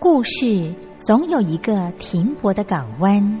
故事总有一个停泊的港湾。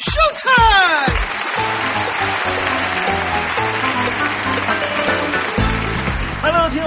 Showtime!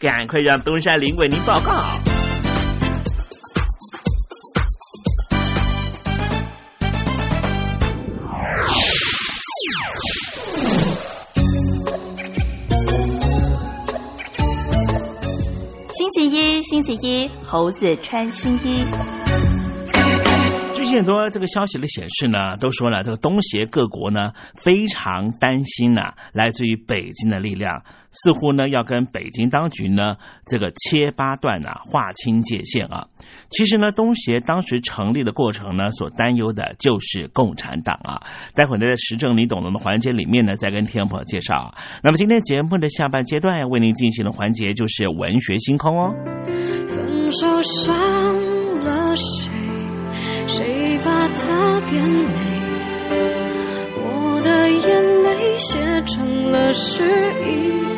赶快让东山林为您报告。星期一，星期一，猴子穿新衣。最近很多这个消息的显示呢，都说了这个东协各国呢非常担心呐、来自于北京的力量，似乎呢要跟北京当局呢这个切八段啊，划清界限啊。其实呢，东协当时成立的过程呢，所担忧的就是共产党啊。待会呢，在时政你懂得的环节里面呢，再跟听众朋友介绍。那么今天节目的下半阶段为您进行的环节就是文学星空哦。分手伤了谁？谁把它变美？我的眼泪写成了诗，意。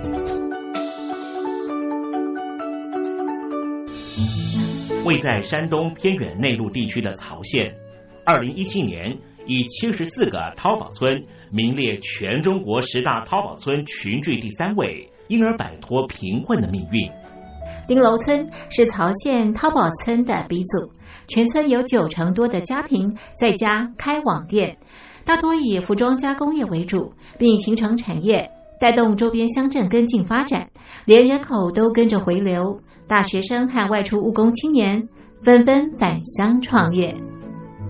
位在山东偏远内陆地区的曹县，二零一七年以七十四个淘宝村名列全中国十大淘宝村群聚第三位，因而摆脱贫困的命运。丁楼村是曹县淘宝村的鼻祖，全村有九成多的家庭在家开网店，大多以服装加工业为主，并形成产业，带动周边乡镇跟进发展，连人口都跟着回流。大学生和外出务工青年纷纷返乡创业。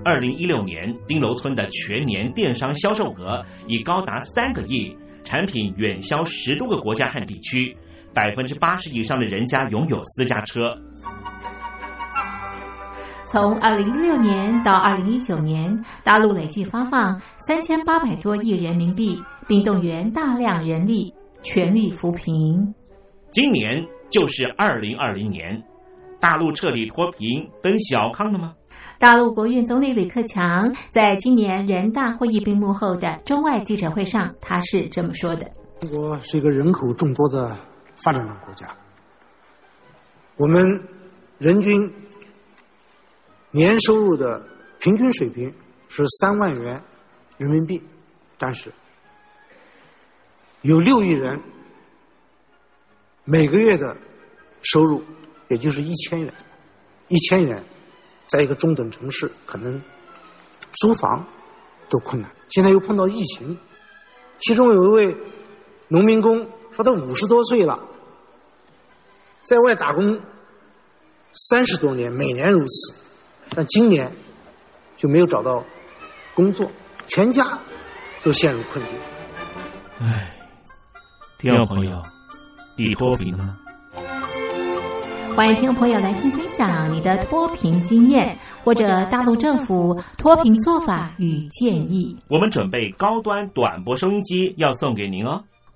二零一六年，丁楼村的全年电商销售额已高达三个亿，产品远销十多个国家和地区，百分之八十以上的人家拥有私家车。从二零一六年到二零一九年，大陆累计发放三千八百多亿人民币，并动员大量人力，全力扶贫。今年就是二零二零年，大陆彻底脱贫奔小康了吗？大陆国务院总理李克强在今年人大会议闭幕后的中外记者会上，他是这么说的：“中国是一个人口众多的发展中国家，我们人均年收入的平均水平是三万元人民币，但是有六亿人每个月的收入也就是一千元，一千元。”在一个中等城市，可能租房都困难。现在又碰到疫情，其中有一位农民工说他五十多岁了，在外打工三十多年，每年如此，但今年就没有找到工作，全家都陷入困境。唉，听众朋友，你脱贫了吗？欢迎听众朋友来信分享你的脱贫经验，或者大陆政府脱贫做法与建议。我们准备高端短波收音机要送给您哦。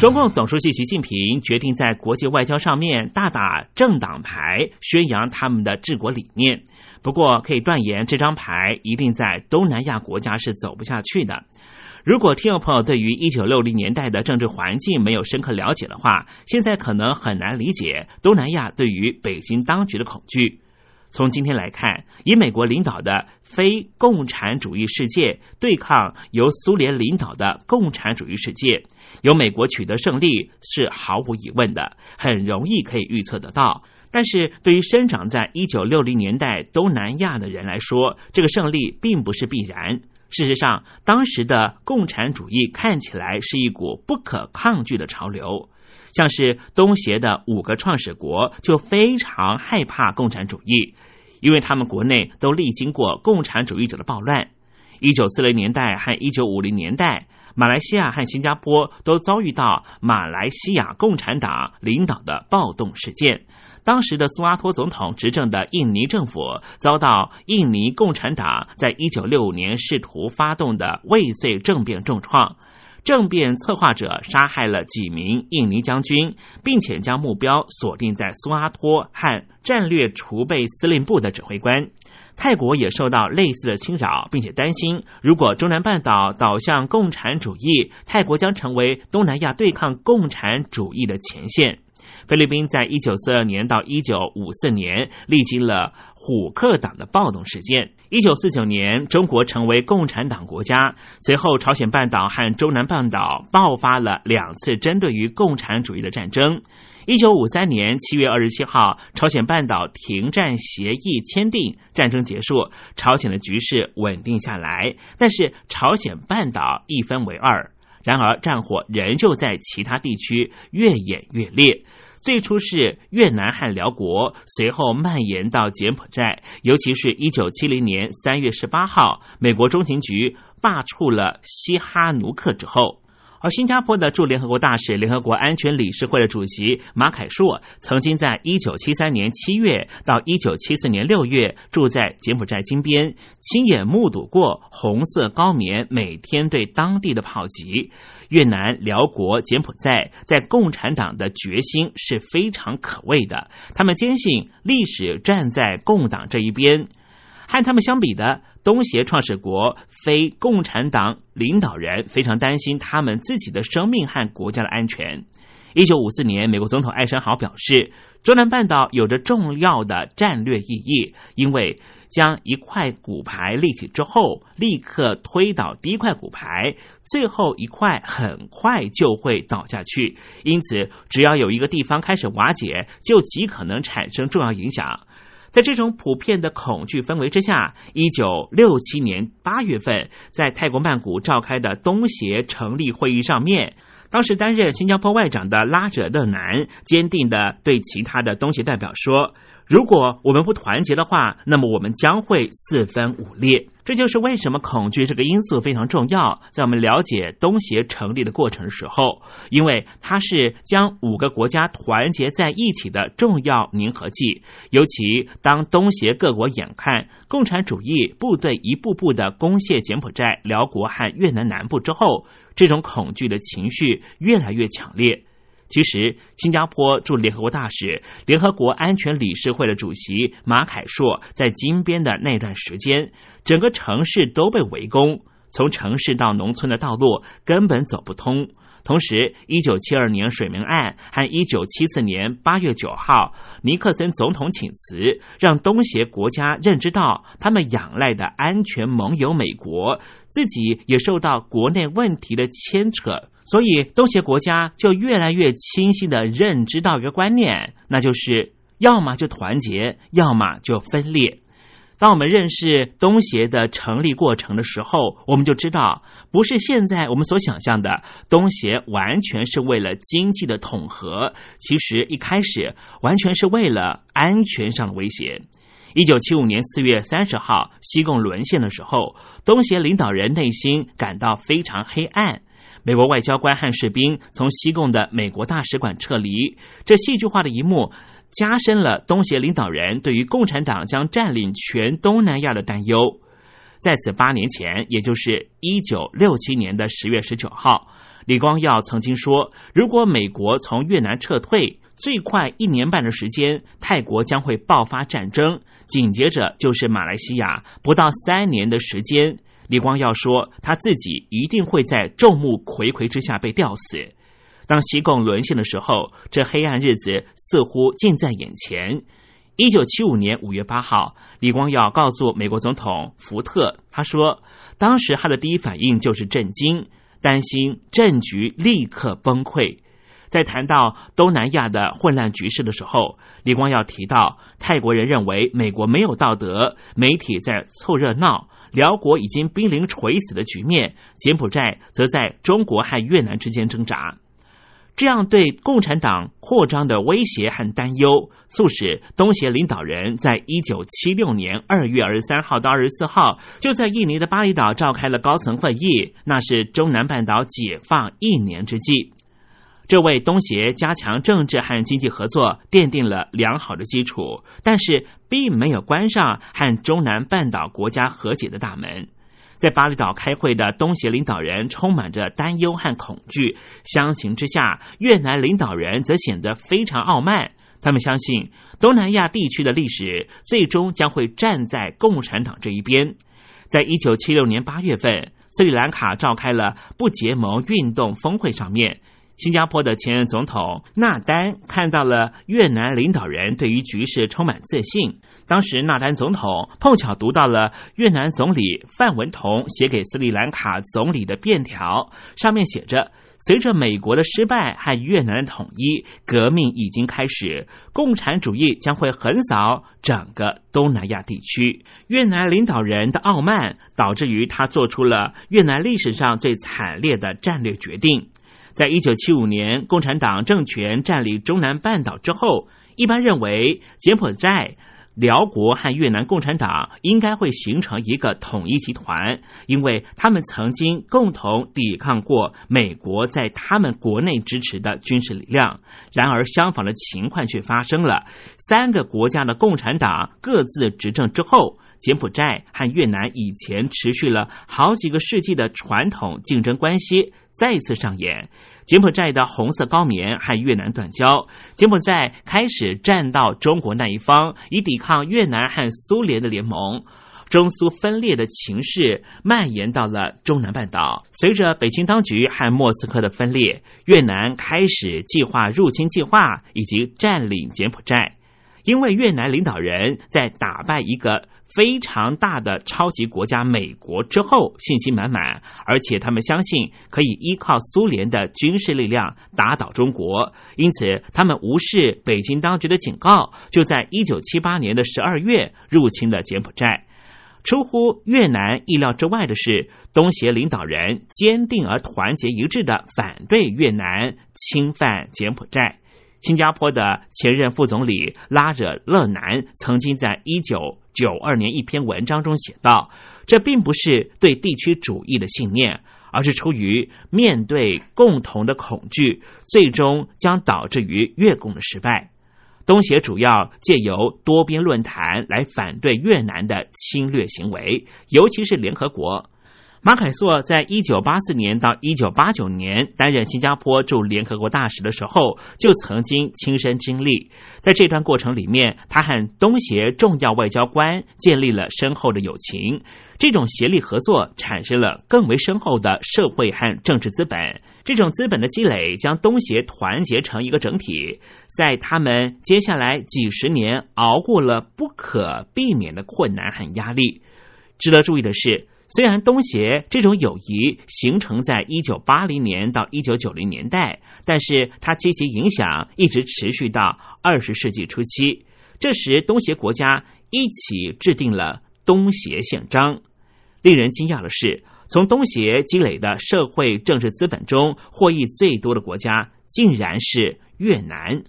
中共总书记习近平决定在国际外交上面大打政党牌，宣扬他们的治国理念。不过，可以断言这张牌一定在东南亚国家是走不下去的。如果听众朋友对于一九六零年代的政治环境没有深刻了解的话，现在可能很难理解东南亚对于北京当局的恐惧。从今天来看，以美国领导的非共产主义世界对抗由苏联领导的共产主义世界，由美国取得胜利是毫无疑问的，很容易可以预测得到。但是对于生长在一九六零年代东南亚的人来说，这个胜利并不是必然。事实上，当时的共产主义看起来是一股不可抗拒的潮流，像是东协的五个创始国就非常害怕共产主义，因为他们国内都历经过共产主义者的暴乱。一九四零年代和一九五零年代，马来西亚和新加坡都遭遇到马来西亚共产党领导的暴动事件。当时的苏阿托总统执政的印尼政府遭到印尼共产党在一九六五年试图发动的未遂政变重创，政变策划者杀害了几名印尼将军，并且将目标锁定在苏阿托和战略储备司令部的指挥官。泰国也受到类似的侵扰，并且担心，如果中南半岛倒向共产主义，泰国将成为东南亚对抗共产主义的前线。菲律宾在一九四二年到一九五四年历经了虎克党的暴动事件。一九四九年，中国成为共产党国家，随后朝鲜半岛和中南半岛爆发了两次针对于共产主义的战争。一九五三年七月二十七号，朝鲜半岛停战协议签订，战争结束，朝鲜的局势稳定下来。但是朝鲜半岛一分为二，然而战火仍旧在其他地区越演越烈。最初是越南和辽国，随后蔓延到柬埔寨。尤其是一九七零年三月十八号，美国中情局罢黜了西哈努克之后。而新加坡的驻联合国大使、联合国安全理事会的主席马凯硕，曾经在一九七三年七月到一九七四年六月住在柬埔寨金边，亲眼目睹过红色高棉每天对当地的炮击。越南、辽国、柬埔寨在共产党的决心是非常可畏的，他们坚信历史站在共党这一边。和他们相比的东协创始国非共产党领导人非常担心他们自己的生命和国家的安全。一九五四年，美国总统艾森豪表示，中南半岛有着重要的战略意义，因为将一块骨牌立起之后，立刻推倒第一块骨牌，最后一块很快就会倒下去。因此，只要有一个地方开始瓦解，就极可能产生重要影响。在这种普遍的恐惧氛围之下，一九六七年八月份，在泰国曼谷召开的东协成立会议上面，当时担任新加坡外长的拉者勒南坚定的对其他的东协代表说。如果我们不团结的话，那么我们将会四分五裂。这就是为什么恐惧这个因素非常重要。在我们了解东协成立的过程时候，因为它是将五个国家团结在一起的重要粘合剂。尤其当东协各国眼看共产主义部队一步步的攻陷柬埔寨、辽国和越南南部之后，这种恐惧的情绪越来越强烈。其实，新加坡驻联合国大使、联合国安全理事会的主席马凯硕在金边的那段时间，整个城市都被围攻，从城市到农村的道路根本走不通。同时，一九七二年水门案和一九七四年八月九号尼克森总统请辞，让东协国家认知到他们仰赖的安全盟友美国自己也受到国内问题的牵扯。所以，东协国家就越来越清晰的认知到一个观念，那就是要么就团结，要么就分裂。当我们认识东协的成立过程的时候，我们就知道，不是现在我们所想象的东协完全是为了经济的统合，其实一开始完全是为了安全上的威胁。一九七五年四月三十号，西贡沦陷的时候，东协领导人内心感到非常黑暗。美国外交官和士兵从西贡的美国大使馆撤离，这戏剧化的一幕加深了东协领导人对于共产党将占领全东南亚的担忧。在此八年前，也就是一九六七年的十月十九号，李光耀曾经说：“如果美国从越南撤退，最快一年半的时间，泰国将会爆发战争，紧接着就是马来西亚，不到三年的时间。”李光耀说：“他自己一定会在众目睽睽之下被吊死。当西贡沦陷的时候，这黑暗日子似乎近在眼前。”一九七五年五月八号，李光耀告诉美国总统福特，他说，当时他的第一反应就是震惊，担心政局立刻崩溃。在谈到东南亚的混乱局势的时候，李光耀提到，泰国人认为美国没有道德，媒体在凑热闹，辽国已经濒临垂死的局面，柬埔寨则在中国和越南之间挣扎。这样对共产党扩张的威胁和担忧，促使东协领导人在一九七六年二月二十三号到二十四号，就在印尼的巴厘岛召开了高层会议，那是中南半岛解放一年之际。这为东协加强政治和经济合作奠定了良好的基础，但是并没有关上和中南半岛国家和解的大门。在巴厘岛开会的东协领导人充满着担忧和恐惧，相形之下，越南领导人则显得非常傲慢。他们相信东南亚地区的历史最终将会站在共产党这一边。在一九七六年八月份，斯里兰卡召开了不结盟运动峰会上面，新加坡的前任总统纳丹看到了越南领导人对于局势充满自信。当时纳丹总统碰巧读到了越南总理范文同写给斯里兰卡总理的便条，上面写着：“随着美国的失败和越南的统一，革命已经开始，共产主义将会横扫整个东南亚地区。”越南领导人的傲慢导致于他做出了越南历史上最惨烈的战略决定。在一九七五年共产党政权占领中南半岛之后，一般认为柬埔寨。辽国和越南共产党应该会形成一个统一集团，因为他们曾经共同抵抗过美国在他们国内支持的军事力量。然而，相反的情况却发生了：三个国家的共产党各自执政之后，柬埔寨和越南以前持续了好几个世纪的传统竞争关系再次上演。柬埔寨的红色高棉和越南断交，柬埔寨开始站到中国那一方，以抵抗越南和苏联的联盟。中苏分裂的情势蔓延到了中南半岛。随着北京当局和莫斯科的分裂，越南开始计划入侵计划以及占领柬埔寨。因为越南领导人在打败一个。非常大的超级国家美国之后信心满满，而且他们相信可以依靠苏联的军事力量打倒中国，因此他们无视北京当局的警告，就在一九七八年的十二月入侵了柬埔寨。出乎越南意料之外的是，东协领导人坚定而团结一致的反对越南侵犯柬埔寨。新加坡的前任副总理拉惹勒南曾经在一九九二年一篇文章中写道：“这并不是对地区主义的信念，而是出于面对共同的恐惧，最终将导致于越共的失败。东协主要借由多边论坛来反对越南的侵略行为，尤其是联合国。”马凯硕在一九八四年到一九八九年担任新加坡驻联合国大使的时候，就曾经亲身经历。在这段过程里面，他和东协重要外交官建立了深厚的友情。这种协力合作产生了更为深厚的社会和政治资本。这种资本的积累将东协团结成一个整体。在他们接下来几十年熬过了不可避免的困难和压力。值得注意的是。虽然东协这种友谊形成在一九八零年到一九九零年代，但是它积极影响一直持续到二十世纪初期。这时，东协国家一起制定了东协宪章。令人惊讶的是，从东协积累的社会政治资本中获益最多的国家，竟然是越南，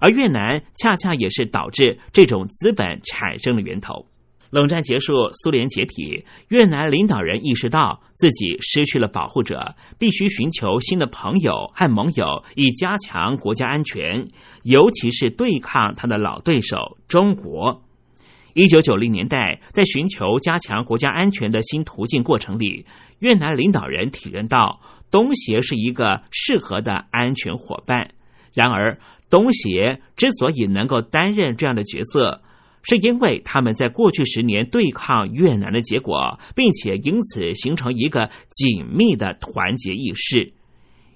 而越南恰恰也是导致这种资本产生的源头。冷战结束，苏联解体，越南领导人意识到自己失去了保护者，必须寻求新的朋友和盟友，以加强国家安全，尤其是对抗他的老对手中国。一九九零年代，在寻求加强国家安全的新途径过程里，越南领导人体认到东协是一个适合的安全伙伴。然而，东协之所以能够担任这样的角色，是因为他们在过去十年对抗越南的结果，并且因此形成一个紧密的团结意识。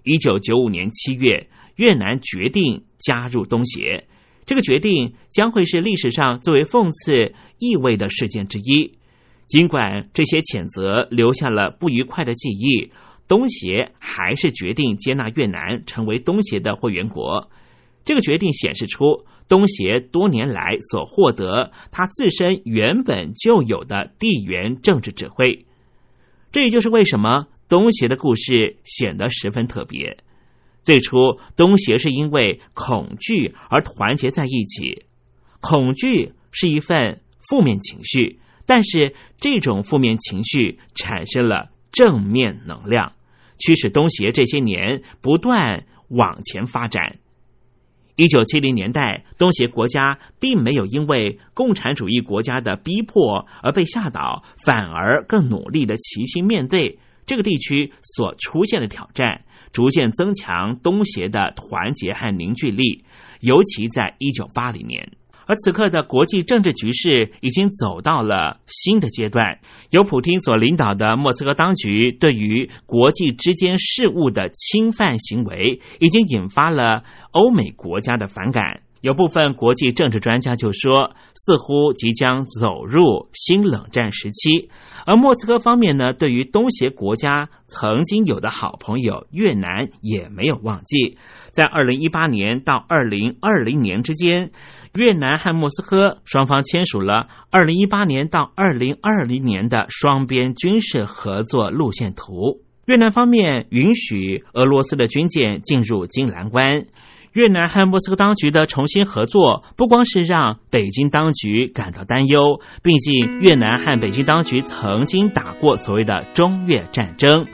一九九五年七月，越南决定加入东协，这个决定将会是历史上最为讽刺意味的事件之一。尽管这些谴责留下了不愉快的记忆，东协还是决定接纳越南成为东协的会员国。这个决定显示出东协多年来所获得它自身原本就有的地缘政治指挥。这也就是为什么东协的故事显得十分特别。最初，东协是因为恐惧而团结在一起。恐惧是一份负面情绪。但是这种负面情绪产生了正面能量，驱使东协这些年不断往前发展。一九七零年代，东协国家并没有因为共产主义国家的逼迫而被吓倒，反而更努力的齐心面对这个地区所出现的挑战，逐渐增强东协的团结和凝聚力。尤其在一九八零年。而此刻的国际政治局势已经走到了新的阶段，由普京所领导的莫斯科当局对于国际之间事务的侵犯行为，已经引发了欧美国家的反感。有部分国际政治专家就说，似乎即将走入新冷战时期。而莫斯科方面呢，对于东协国家曾经有的好朋友越南也没有忘记，在二零一八年到二零二零年之间。越南和莫斯科双方签署了二零一八年到二零二零年的双边军事合作路线图。越南方面允许俄罗斯的军舰进入金兰湾。越南和莫斯科当局的重新合作，不光是让北京当局感到担忧，毕竟越南和北京当局曾经打过所谓的中越战争。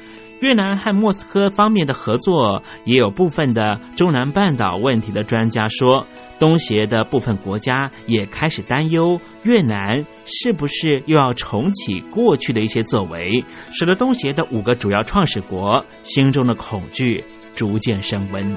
越南和莫斯科方面的合作，也有部分的中南半岛问题的专家说。东协的部分国家也开始担忧，越南是不是又要重启过去的一些作为，使得东协的五个主要创始国心中的恐惧逐渐升温。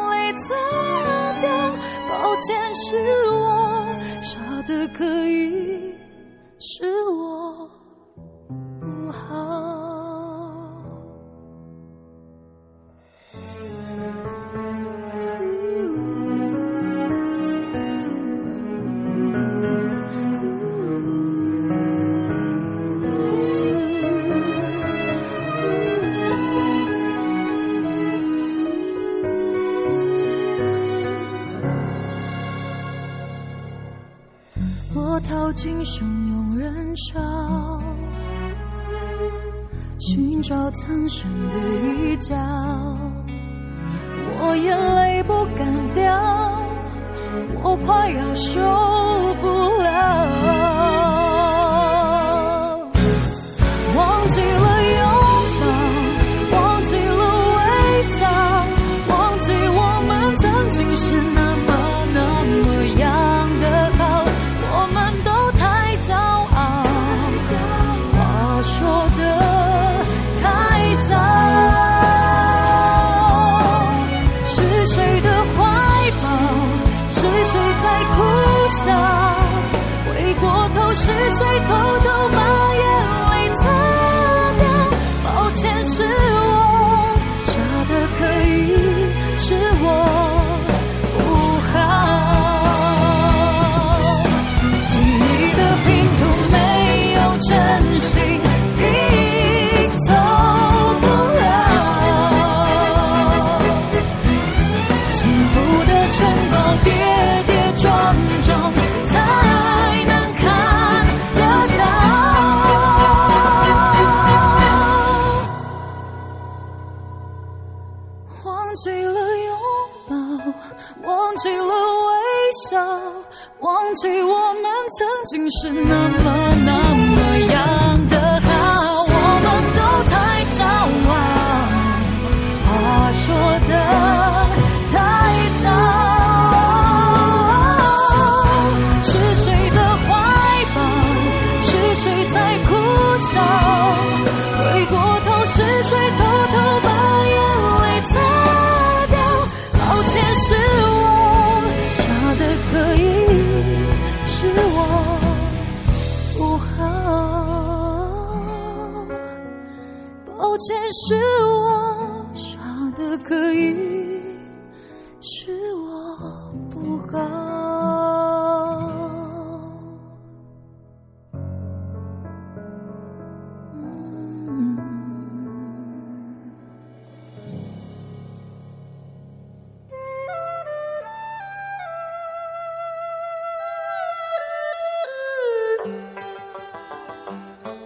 擦掉？抱歉，是我傻的可以，谁偷？是那么抱歉，是我傻的可以，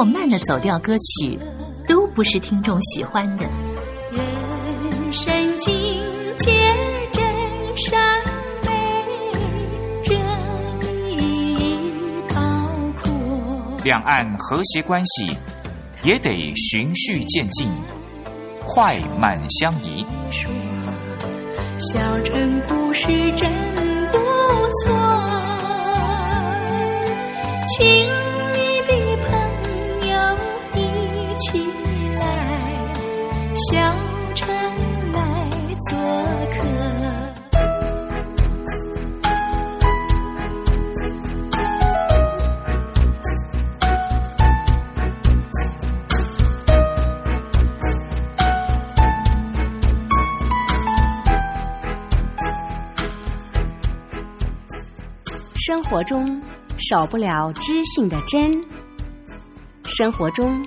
或慢的走调歌曲，都不是听众喜欢的。人生境界真善美，这一包括。两岸和谐关系也得循序渐进，快慢相宜。小城故事真不错，亲起来小船来做客。生活中少不了知性的真生活中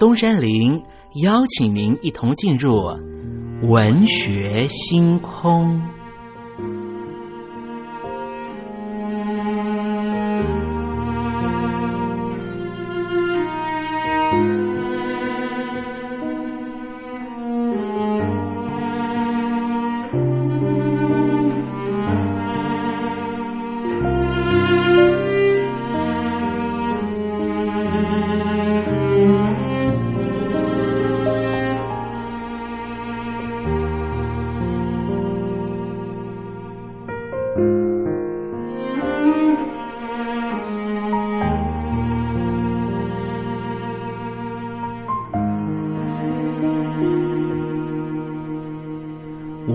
东山林邀请您一同进入文学星空。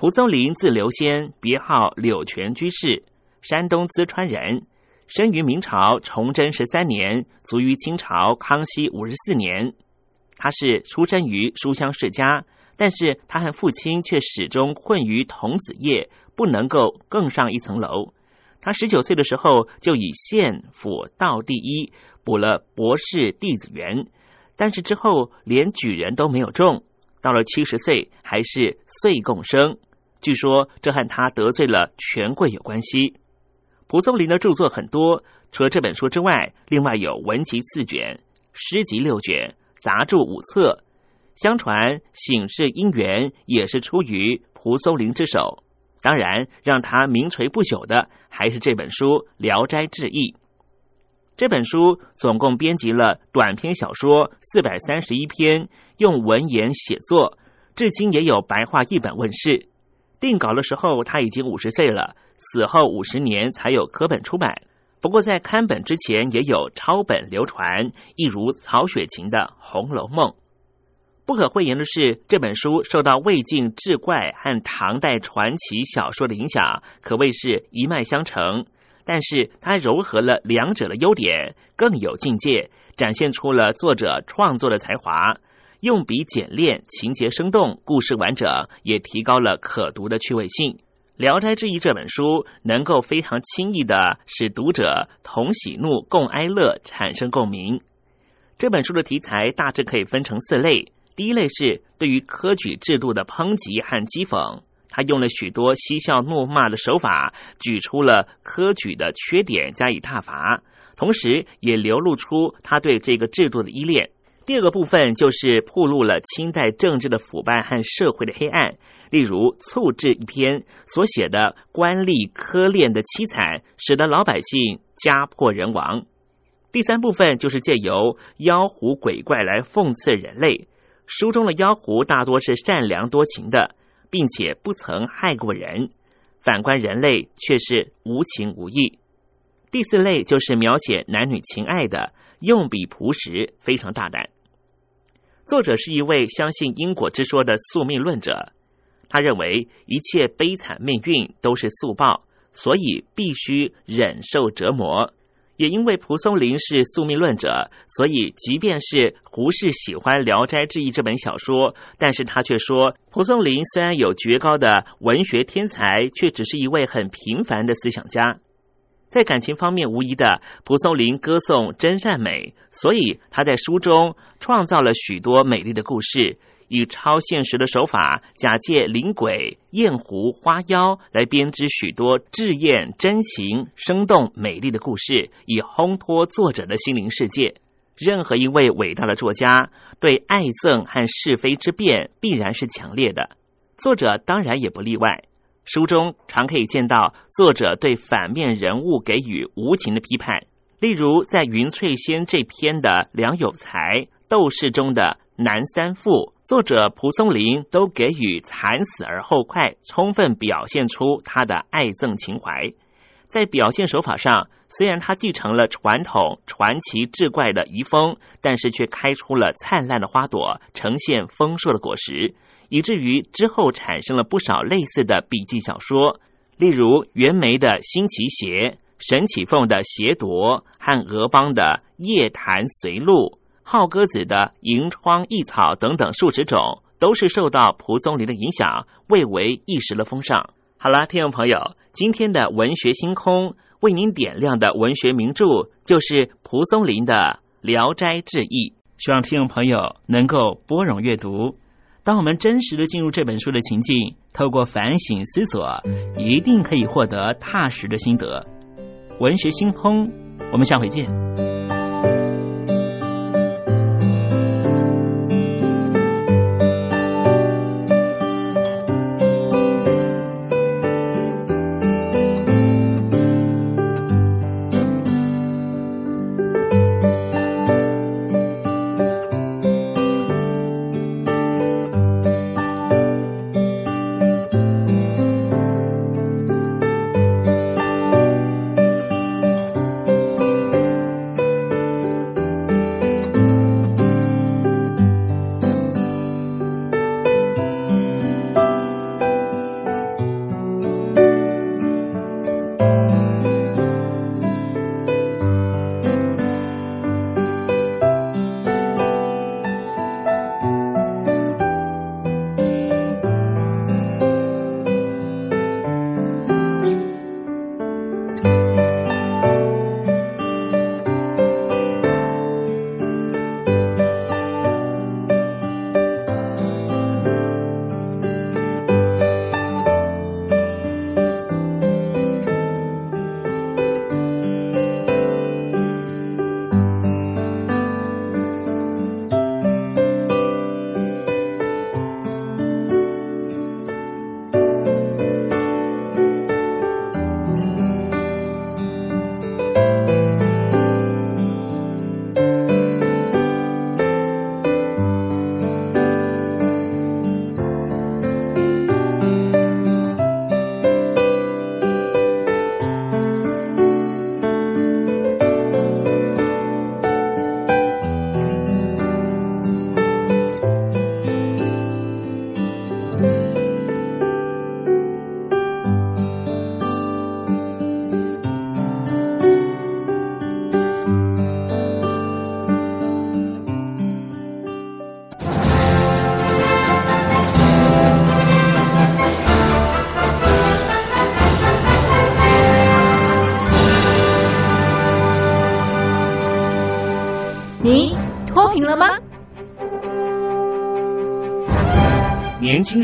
蒲松龄字留仙，别号柳泉居士，山东淄川人，生于明朝崇祯十三年，卒于清朝康熙五十四年。他是出身于书香世家，但是他和父亲却始终困于童子业，不能够更上一层楼。他十九岁的时候就以县府道第一，补了博士弟子员，但是之后连举人都没有中。到了七十岁，还是岁贡生。据说这和他得罪了权贵有关系。蒲松龄的著作很多，除了这本书之外，另外有文集四卷、诗集六卷、杂著五册。相传《醒世姻缘》也是出于蒲松龄之手。当然，让他名垂不朽的还是这本书《聊斋志异》。这本书总共编辑了短篇小说四百三十一篇，用文言写作，至今也有白话译本问世。定稿的时候，他已经五十岁了，死后五十年才有科本出版。不过在刊本之前，也有抄本流传，一如曹雪芹的《红楼梦》。不可讳言的是，这本书受到魏晋志怪和唐代传奇小说的影响，可谓是一脉相承。但是它糅合了两者的优点，更有境界，展现出了作者创作的才华。用笔简练，情节生动，故事完整，也提高了可读的趣味性。《聊斋志异》这本书能够非常轻易的使读者同喜怒共哀乐，产生共鸣。这本书的题材大致可以分成四类。第一类是对于科举制度的抨击和讥讽，他用了许多嬉笑怒骂的手法，举出了科举的缺点加以挞伐，同时也流露出他对这个制度的依恋。第二个部分就是铺露了清代政治的腐败和社会的黑暗，例如促制一篇所写的官吏科练的凄惨，使得老百姓家破人亡。第三部分就是借由妖狐鬼怪来讽刺人类。书中的妖狐大多是善良多情的，并且不曾害过人。反观人类却是无情无义。第四类就是描写男女情爱的，用笔朴实，非常大胆。作者是一位相信因果之说的宿命论者，他认为一切悲惨命运都是宿报，所以必须忍受折磨。也因为蒲松龄是宿命论者，所以即便是胡适喜欢《聊斋志异》这本小说，但是他却说，蒲松龄虽然有绝高的文学天才，却只是一位很平凡的思想家。在感情方面，无疑的，蒲松龄歌颂真善美，所以他在书中创造了许多美丽的故事。以超现实的手法，假借灵鬼、艳狐、花妖来编织许多稚艳、真情、生动、美丽的故事，以烘托作者的心灵世界。任何一位伟大的作家，对爱憎和是非之辩必然是强烈的。作者当然也不例外。书中常可以见到作者对反面人物给予无情的批判，例如在《云翠仙》这篇的梁有才斗士中的南三父。作者蒲松龄都给予惨死而后快，充分表现出他的爱憎情怀。在表现手法上，虽然他继承了传统传奇志怪的遗风，但是却开出了灿烂的花朵，呈现丰硕的果实，以至于之后产生了不少类似的笔记小说，例如袁枚的《新奇邪》，沈启凤的《邪夺》和俄邦的《夜谈随录》。浩鸽子的《银窗异草》等等数十种，都是受到蒲松龄的影响，蔚为一时的风尚。好了，听众朋友，今天的文学星空为您点亮的文学名著，就是蒲松龄的《聊斋志异》。希望听众朋友能够拨冗阅读。当我们真实的进入这本书的情境，透过反省思索，一定可以获得踏实的心得。文学星空，我们下回见。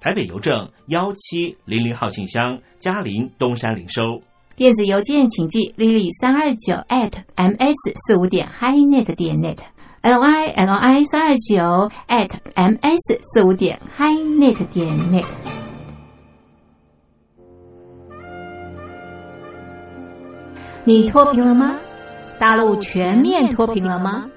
台北邮政幺七零零号信箱，嘉陵东山零收。电子邮件请寄 lily 三二九 at ms 四五点 highnet 点 net l y l i 三二九 at ms 四五点 highnet 点 net。你脱贫了吗？大陆全面脱贫了吗？